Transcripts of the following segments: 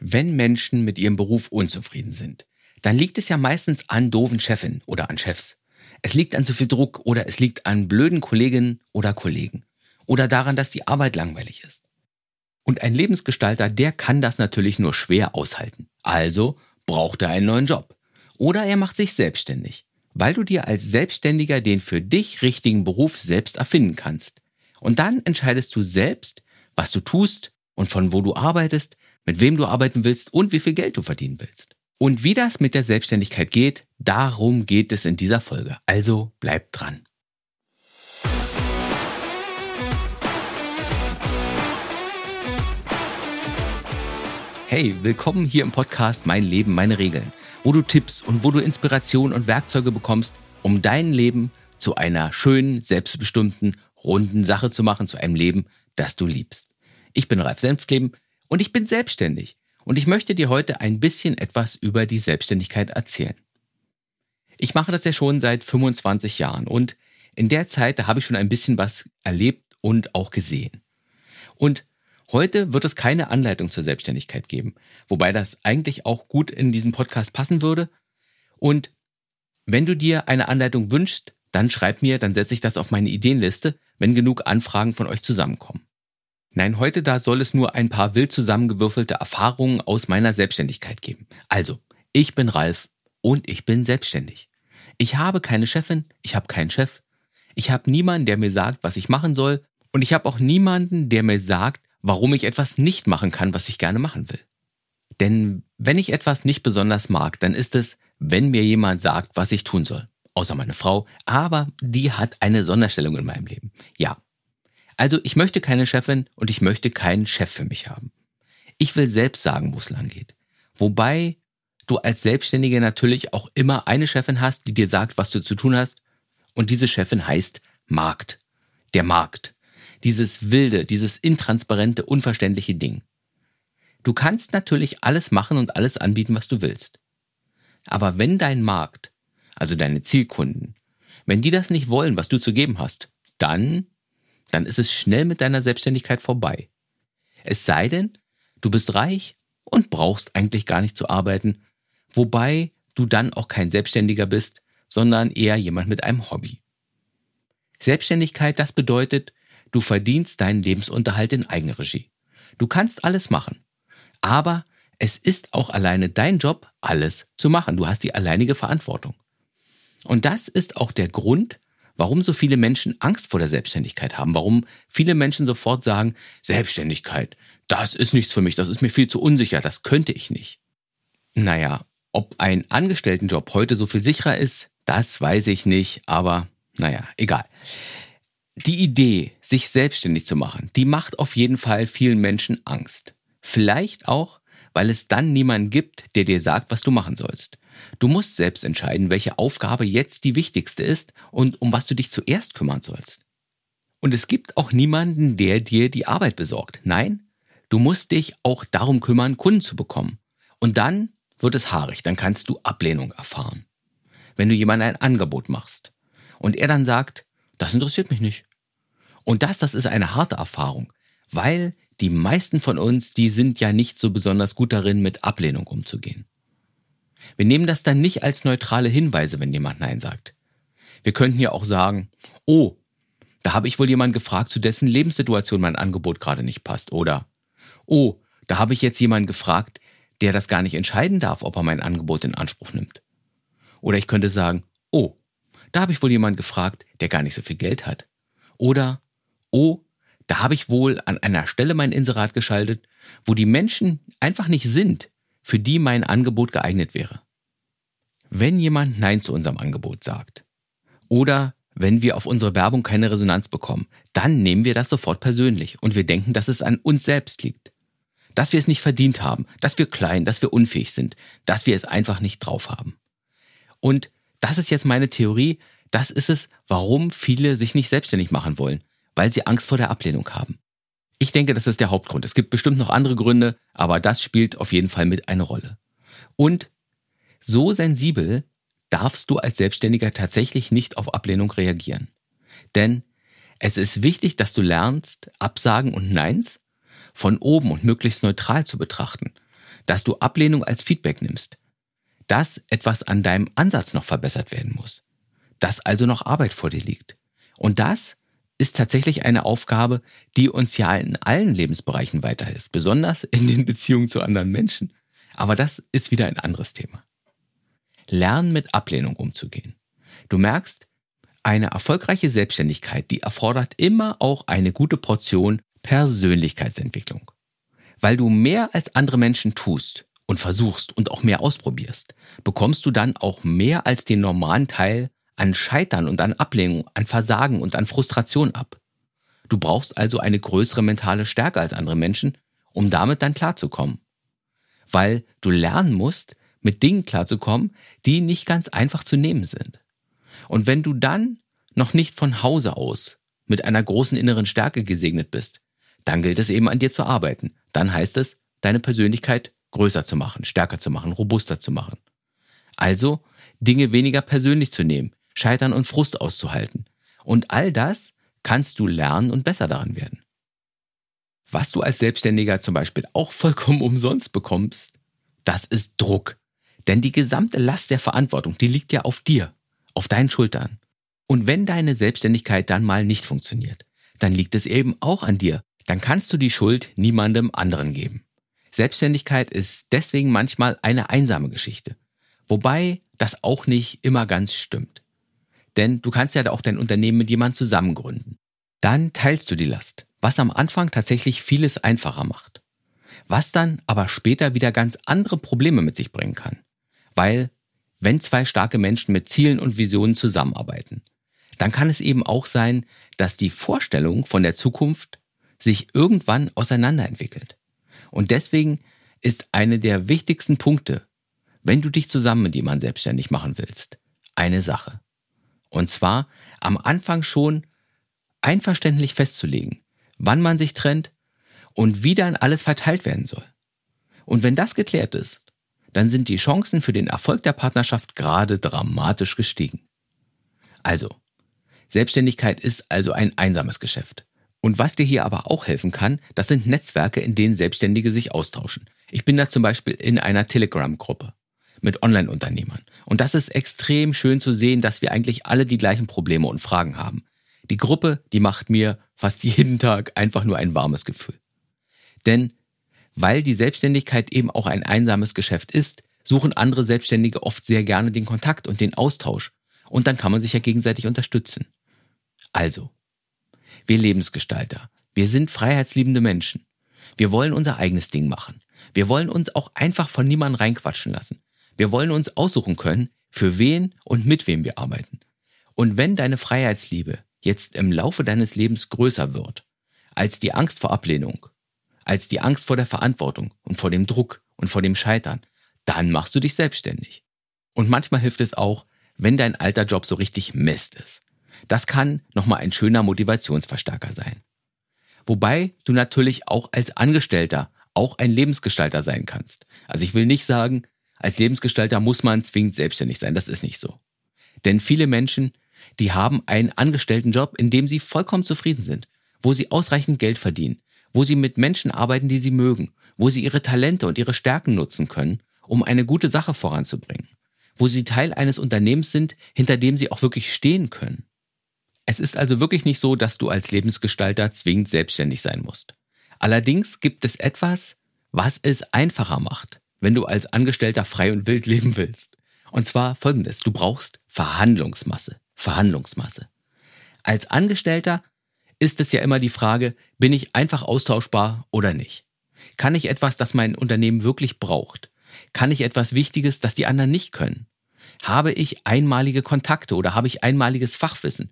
Wenn Menschen mit ihrem Beruf unzufrieden sind, dann liegt es ja meistens an doofen Chefin oder an Chefs. Es liegt an zu viel Druck oder es liegt an blöden Kolleginnen oder Kollegen. Oder daran, dass die Arbeit langweilig ist. Und ein Lebensgestalter, der kann das natürlich nur schwer aushalten. Also braucht er einen neuen Job. Oder er macht sich selbstständig, weil du dir als Selbstständiger den für dich richtigen Beruf selbst erfinden kannst. Und dann entscheidest du selbst, was du tust und von wo du arbeitest, mit wem du arbeiten willst und wie viel Geld du verdienen willst. Und wie das mit der Selbstständigkeit geht, darum geht es in dieser Folge. Also bleib dran. Hey, willkommen hier im Podcast Mein Leben, meine Regeln, wo du Tipps und wo du Inspiration und Werkzeuge bekommst, um dein Leben zu einer schönen, selbstbestimmten, runden Sache zu machen, zu einem Leben, das du liebst. Ich bin Ralf Senftleben und ich bin selbstständig und ich möchte dir heute ein bisschen etwas über die Selbstständigkeit erzählen. Ich mache das ja schon seit 25 Jahren und in der Zeit, da habe ich schon ein bisschen was erlebt und auch gesehen. Und heute wird es keine Anleitung zur Selbstständigkeit geben, wobei das eigentlich auch gut in diesen Podcast passen würde. Und wenn du dir eine Anleitung wünschst, dann schreib mir, dann setze ich das auf meine Ideenliste, wenn genug Anfragen von euch zusammenkommen. Nein, heute da soll es nur ein paar wild zusammengewürfelte Erfahrungen aus meiner Selbstständigkeit geben. Also, ich bin Ralf und ich bin selbstständig. Ich habe keine Chefin, ich habe keinen Chef. Ich habe niemanden, der mir sagt, was ich machen soll. Und ich habe auch niemanden, der mir sagt, warum ich etwas nicht machen kann, was ich gerne machen will. Denn wenn ich etwas nicht besonders mag, dann ist es, wenn mir jemand sagt, was ich tun soll. Außer meine Frau, aber die hat eine Sonderstellung in meinem Leben. Ja, also ich möchte keine Chefin und ich möchte keinen Chef für mich haben. Ich will selbst sagen, wo es lang geht. Wobei du als Selbstständige natürlich auch immer eine Chefin hast, die dir sagt, was du zu tun hast. Und diese Chefin heißt Markt. Der Markt. Dieses wilde, dieses intransparente, unverständliche Ding. Du kannst natürlich alles machen und alles anbieten, was du willst. Aber wenn dein Markt, also deine Zielkunden, wenn die das nicht wollen, was du zu geben hast, dann dann ist es schnell mit deiner Selbstständigkeit vorbei. Es sei denn, du bist reich und brauchst eigentlich gar nicht zu arbeiten, wobei du dann auch kein Selbstständiger bist, sondern eher jemand mit einem Hobby. Selbstständigkeit, das bedeutet, du verdienst deinen Lebensunterhalt in Eigenregie. Du kannst alles machen, aber es ist auch alleine dein Job, alles zu machen. Du hast die alleinige Verantwortung. Und das ist auch der Grund, warum so viele Menschen Angst vor der Selbstständigkeit haben, warum viele Menschen sofort sagen, Selbstständigkeit, das ist nichts für mich, das ist mir viel zu unsicher, das könnte ich nicht. Naja, ob ein Angestelltenjob heute so viel sicherer ist, das weiß ich nicht, aber naja, egal. Die Idee, sich selbstständig zu machen, die macht auf jeden Fall vielen Menschen Angst. Vielleicht auch, weil es dann niemanden gibt, der dir sagt, was du machen sollst. Du musst selbst entscheiden, welche Aufgabe jetzt die wichtigste ist und um was du dich zuerst kümmern sollst. Und es gibt auch niemanden, der dir die Arbeit besorgt. Nein, du musst dich auch darum kümmern, Kunden zu bekommen. Und dann wird es haarig, dann kannst du Ablehnung erfahren. Wenn du jemandem ein Angebot machst und er dann sagt, das interessiert mich nicht. Und das, das ist eine harte Erfahrung, weil die meisten von uns, die sind ja nicht so besonders gut darin, mit Ablehnung umzugehen. Wir nehmen das dann nicht als neutrale Hinweise, wenn jemand Nein sagt. Wir könnten ja auch sagen, oh, da habe ich wohl jemanden gefragt, zu dessen Lebenssituation mein Angebot gerade nicht passt. Oder, oh, da habe ich jetzt jemanden gefragt, der das gar nicht entscheiden darf, ob er mein Angebot in Anspruch nimmt. Oder ich könnte sagen, oh, da habe ich wohl jemanden gefragt, der gar nicht so viel Geld hat. Oder, oh, da habe ich wohl an einer Stelle mein Inserat geschaltet, wo die Menschen einfach nicht sind, für die mein Angebot geeignet wäre. Wenn jemand Nein zu unserem Angebot sagt oder wenn wir auf unsere Werbung keine Resonanz bekommen, dann nehmen wir das sofort persönlich und wir denken, dass es an uns selbst liegt. Dass wir es nicht verdient haben, dass wir klein, dass wir unfähig sind, dass wir es einfach nicht drauf haben. Und das ist jetzt meine Theorie, das ist es, warum viele sich nicht selbstständig machen wollen, weil sie Angst vor der Ablehnung haben. Ich denke, das ist der Hauptgrund. Es gibt bestimmt noch andere Gründe, aber das spielt auf jeden Fall mit eine Rolle. Und so sensibel darfst du als Selbstständiger tatsächlich nicht auf Ablehnung reagieren. Denn es ist wichtig, dass du lernst, Absagen und Neins von oben und möglichst neutral zu betrachten. dass du Ablehnung als Feedback nimmst, dass etwas an deinem Ansatz noch verbessert werden muss, dass also noch Arbeit vor dir liegt. Und das ist tatsächlich eine Aufgabe, die uns ja in allen Lebensbereichen weiterhilft, besonders in den Beziehungen zu anderen Menschen. Aber das ist wieder ein anderes Thema. Lernen mit Ablehnung umzugehen. Du merkst, eine erfolgreiche Selbstständigkeit, die erfordert immer auch eine gute Portion Persönlichkeitsentwicklung. Weil du mehr als andere Menschen tust und versuchst und auch mehr ausprobierst, bekommst du dann auch mehr als den normalen Teil an Scheitern und an Ablehnung, an Versagen und an Frustration ab. Du brauchst also eine größere mentale Stärke als andere Menschen, um damit dann klarzukommen. Weil du lernen musst, mit Dingen klarzukommen, die nicht ganz einfach zu nehmen sind. Und wenn du dann noch nicht von Hause aus mit einer großen inneren Stärke gesegnet bist, dann gilt es eben an dir zu arbeiten. Dann heißt es, deine Persönlichkeit größer zu machen, stärker zu machen, robuster zu machen. Also Dinge weniger persönlich zu nehmen, Scheitern und Frust auszuhalten. Und all das kannst du lernen und besser daran werden. Was du als Selbstständiger zum Beispiel auch vollkommen umsonst bekommst, das ist Druck. Denn die gesamte Last der Verantwortung, die liegt ja auf dir, auf deinen Schultern. Und wenn deine Selbstständigkeit dann mal nicht funktioniert, dann liegt es eben auch an dir. Dann kannst du die Schuld niemandem anderen geben. Selbstständigkeit ist deswegen manchmal eine einsame Geschichte. Wobei das auch nicht immer ganz stimmt. Denn du kannst ja auch dein Unternehmen mit jemandem zusammen gründen. Dann teilst du die Last, was am Anfang tatsächlich vieles einfacher macht. Was dann aber später wieder ganz andere Probleme mit sich bringen kann. Weil, wenn zwei starke Menschen mit Zielen und Visionen zusammenarbeiten, dann kann es eben auch sein, dass die Vorstellung von der Zukunft sich irgendwann auseinanderentwickelt. Und deswegen ist eine der wichtigsten Punkte, wenn du dich zusammen mit jemandem selbstständig machen willst, eine Sache. Und zwar am Anfang schon einverständlich festzulegen, wann man sich trennt und wie dann alles verteilt werden soll. Und wenn das geklärt ist, dann sind die Chancen für den Erfolg der Partnerschaft gerade dramatisch gestiegen. Also, Selbstständigkeit ist also ein einsames Geschäft. Und was dir hier aber auch helfen kann, das sind Netzwerke, in denen Selbstständige sich austauschen. Ich bin da zum Beispiel in einer Telegram-Gruppe mit Online-Unternehmern. Und das ist extrem schön zu sehen, dass wir eigentlich alle die gleichen Probleme und Fragen haben. Die Gruppe, die macht mir fast jeden Tag einfach nur ein warmes Gefühl. Denn weil die Selbstständigkeit eben auch ein einsames Geschäft ist, suchen andere Selbstständige oft sehr gerne den Kontakt und den Austausch. Und dann kann man sich ja gegenseitig unterstützen. Also, wir Lebensgestalter, wir sind freiheitsliebende Menschen. Wir wollen unser eigenes Ding machen. Wir wollen uns auch einfach von niemandem reinquatschen lassen. Wir wollen uns aussuchen können, für wen und mit wem wir arbeiten. Und wenn deine Freiheitsliebe jetzt im Laufe deines Lebens größer wird, als die Angst vor Ablehnung, als die Angst vor der Verantwortung und vor dem Druck und vor dem Scheitern, dann machst du dich selbstständig. Und manchmal hilft es auch, wenn dein alter Job so richtig Mist ist. Das kann nochmal ein schöner Motivationsverstärker sein. Wobei du natürlich auch als Angestellter auch ein Lebensgestalter sein kannst. Also ich will nicht sagen, als Lebensgestalter muss man zwingend selbstständig sein. Das ist nicht so. Denn viele Menschen, die haben einen angestellten Job, in dem sie vollkommen zufrieden sind, wo sie ausreichend Geld verdienen, wo sie mit Menschen arbeiten, die sie mögen, wo sie ihre Talente und ihre Stärken nutzen können, um eine gute Sache voranzubringen, wo sie Teil eines Unternehmens sind, hinter dem sie auch wirklich stehen können. Es ist also wirklich nicht so, dass du als Lebensgestalter zwingend selbstständig sein musst. Allerdings gibt es etwas, was es einfacher macht, wenn du als Angestellter frei und wild leben willst. Und zwar folgendes, du brauchst Verhandlungsmasse. Verhandlungsmasse. Als Angestellter ist es ja immer die Frage, bin ich einfach austauschbar oder nicht? Kann ich etwas, das mein Unternehmen wirklich braucht? Kann ich etwas Wichtiges, das die anderen nicht können? Habe ich einmalige Kontakte oder habe ich einmaliges Fachwissen?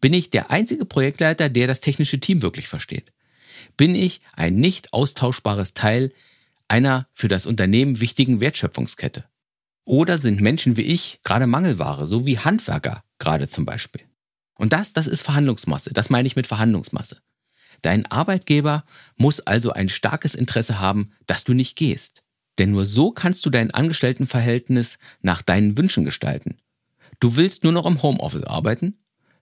Bin ich der einzige Projektleiter, der das technische Team wirklich versteht? Bin ich ein nicht austauschbares Teil einer für das Unternehmen wichtigen Wertschöpfungskette? Oder sind Menschen wie ich gerade Mangelware, so wie Handwerker gerade zum Beispiel? Und das, das ist Verhandlungsmasse. Das meine ich mit Verhandlungsmasse. Dein Arbeitgeber muss also ein starkes Interesse haben, dass du nicht gehst. Denn nur so kannst du dein Angestelltenverhältnis nach deinen Wünschen gestalten. Du willst nur noch im Homeoffice arbeiten?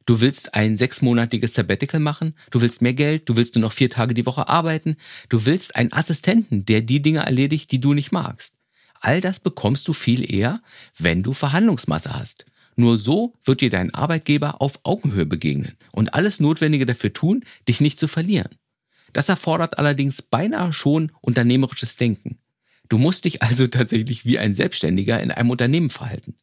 Du willst ein sechsmonatiges Sabbatical machen, du willst mehr Geld, du willst nur noch vier Tage die Woche arbeiten, du willst einen Assistenten, der die Dinge erledigt, die du nicht magst. All das bekommst du viel eher, wenn du Verhandlungsmasse hast. Nur so wird dir dein Arbeitgeber auf Augenhöhe begegnen und alles Notwendige dafür tun, dich nicht zu verlieren. Das erfordert allerdings beinahe schon unternehmerisches Denken. Du musst dich also tatsächlich wie ein Selbstständiger in einem Unternehmen verhalten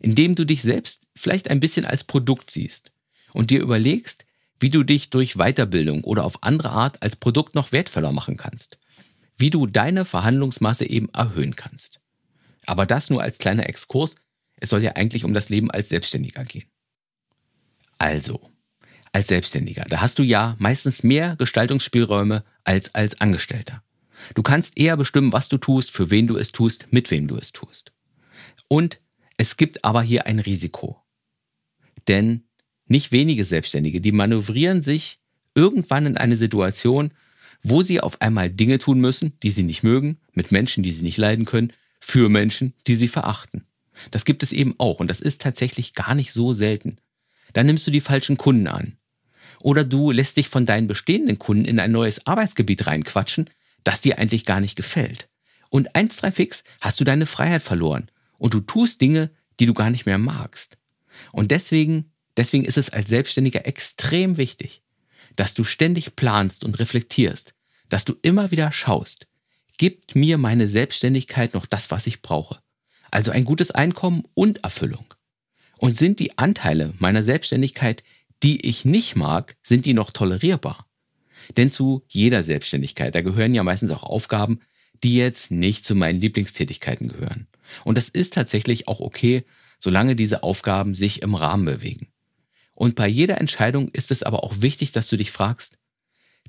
indem du dich selbst vielleicht ein bisschen als Produkt siehst und dir überlegst, wie du dich durch Weiterbildung oder auf andere Art als Produkt noch wertvoller machen kannst, wie du deine Verhandlungsmasse eben erhöhen kannst. Aber das nur als kleiner Exkurs, es soll ja eigentlich um das Leben als Selbstständiger gehen. Also, als Selbstständiger, da hast du ja meistens mehr Gestaltungsspielräume als als Angestellter. Du kannst eher bestimmen, was du tust, für wen du es tust, mit wem du es tust. Und es gibt aber hier ein Risiko. Denn nicht wenige Selbstständige, die manövrieren sich irgendwann in eine Situation, wo sie auf einmal Dinge tun müssen, die sie nicht mögen, mit Menschen, die sie nicht leiden können, für Menschen, die sie verachten. Das gibt es eben auch und das ist tatsächlich gar nicht so selten. Dann nimmst du die falschen Kunden an. Oder du lässt dich von deinen bestehenden Kunden in ein neues Arbeitsgebiet reinquatschen, das dir eigentlich gar nicht gefällt. Und eins, drei fix hast du deine Freiheit verloren und du tust Dinge, die du gar nicht mehr magst. Und deswegen, deswegen ist es als Selbstständiger extrem wichtig, dass du ständig planst und reflektierst, dass du immer wieder schaust, gibt mir meine Selbstständigkeit noch das, was ich brauche? Also ein gutes Einkommen und Erfüllung. Und sind die Anteile meiner Selbstständigkeit, die ich nicht mag, sind die noch tolerierbar? Denn zu jeder Selbstständigkeit, da gehören ja meistens auch Aufgaben, die jetzt nicht zu meinen Lieblingstätigkeiten gehören. Und das ist tatsächlich auch okay, solange diese Aufgaben sich im Rahmen bewegen. Und bei jeder Entscheidung ist es aber auch wichtig, dass du dich fragst,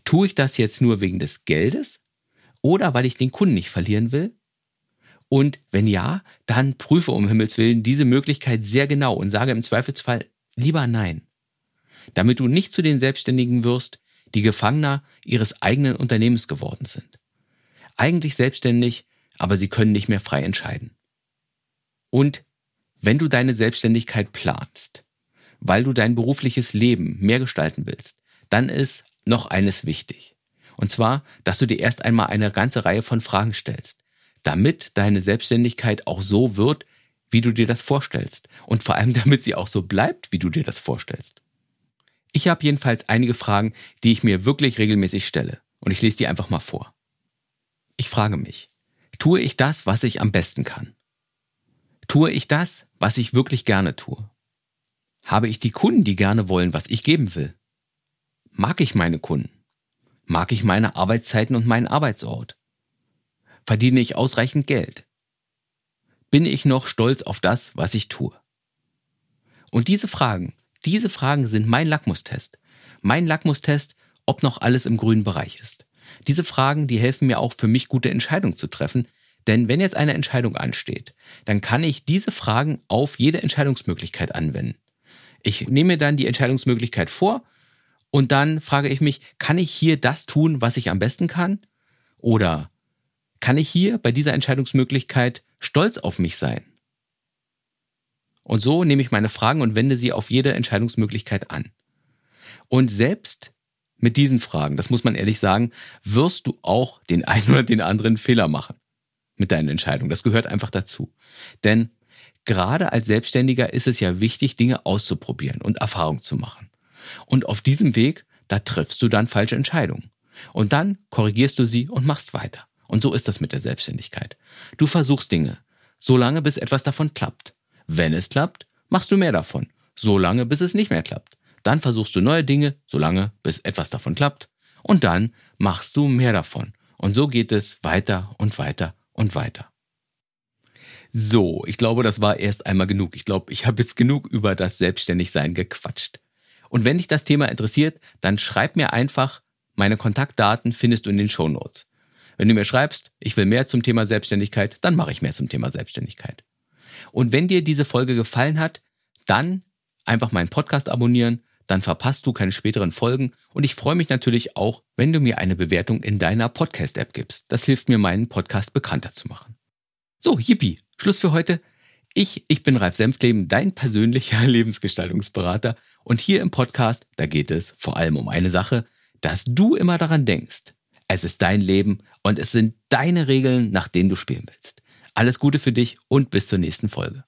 tue ich das jetzt nur wegen des Geldes oder weil ich den Kunden nicht verlieren will? Und wenn ja, dann prüfe um Himmels Willen diese Möglichkeit sehr genau und sage im Zweifelsfall lieber nein. Damit du nicht zu den Selbstständigen wirst, die Gefangener ihres eigenen Unternehmens geworden sind. Eigentlich selbstständig, aber sie können nicht mehr frei entscheiden. Und wenn du deine Selbstständigkeit planst, weil du dein berufliches Leben mehr gestalten willst, dann ist noch eines wichtig. Und zwar, dass du dir erst einmal eine ganze Reihe von Fragen stellst, damit deine Selbstständigkeit auch so wird, wie du dir das vorstellst. Und vor allem, damit sie auch so bleibt, wie du dir das vorstellst. Ich habe jedenfalls einige Fragen, die ich mir wirklich regelmäßig stelle. Und ich lese die einfach mal vor. Ich frage mich, tue ich das, was ich am besten kann? Tue ich das, was ich wirklich gerne tue? Habe ich die Kunden, die gerne wollen, was ich geben will? Mag ich meine Kunden? Mag ich meine Arbeitszeiten und meinen Arbeitsort? Verdiene ich ausreichend Geld? Bin ich noch stolz auf das, was ich tue? Und diese Fragen, diese Fragen sind mein Lackmustest. Mein Lackmustest, ob noch alles im grünen Bereich ist. Diese Fragen, die helfen mir auch für mich gute Entscheidungen zu treffen, denn wenn jetzt eine Entscheidung ansteht, dann kann ich diese Fragen auf jede Entscheidungsmöglichkeit anwenden. Ich nehme dann die Entscheidungsmöglichkeit vor und dann frage ich mich, kann ich hier das tun, was ich am besten kann? Oder kann ich hier bei dieser Entscheidungsmöglichkeit stolz auf mich sein? Und so nehme ich meine Fragen und wende sie auf jede Entscheidungsmöglichkeit an. Und selbst mit diesen Fragen, das muss man ehrlich sagen, wirst du auch den einen oder den anderen Fehler machen mit deinen Entscheidungen. Das gehört einfach dazu. Denn gerade als Selbstständiger ist es ja wichtig, Dinge auszuprobieren und Erfahrung zu machen. Und auf diesem Weg, da triffst du dann falsche Entscheidungen. Und dann korrigierst du sie und machst weiter. Und so ist das mit der Selbstständigkeit. Du versuchst Dinge, solange bis etwas davon klappt. Wenn es klappt, machst du mehr davon, solange bis es nicht mehr klappt. Dann versuchst du neue Dinge, solange bis etwas davon klappt. Und dann machst du mehr davon. Und so geht es weiter und weiter und weiter. So, ich glaube, das war erst einmal genug. Ich glaube, ich habe jetzt genug über das Selbstständigsein gequatscht. Und wenn dich das Thema interessiert, dann schreib mir einfach, meine Kontaktdaten findest du in den Show Notes. Wenn du mir schreibst, ich will mehr zum Thema Selbstständigkeit, dann mache ich mehr zum Thema Selbstständigkeit. Und wenn dir diese Folge gefallen hat, dann einfach meinen Podcast abonnieren, dann verpasst du keine späteren Folgen und ich freue mich natürlich auch, wenn du mir eine Bewertung in deiner Podcast-App gibst. Das hilft mir, meinen Podcast bekannter zu machen. So, yippie, Schluss für heute. Ich, ich bin Ralf Senftleben, dein persönlicher Lebensgestaltungsberater. Und hier im Podcast, da geht es vor allem um eine Sache, dass du immer daran denkst. Es ist dein Leben und es sind deine Regeln, nach denen du spielen willst. Alles Gute für dich und bis zur nächsten Folge.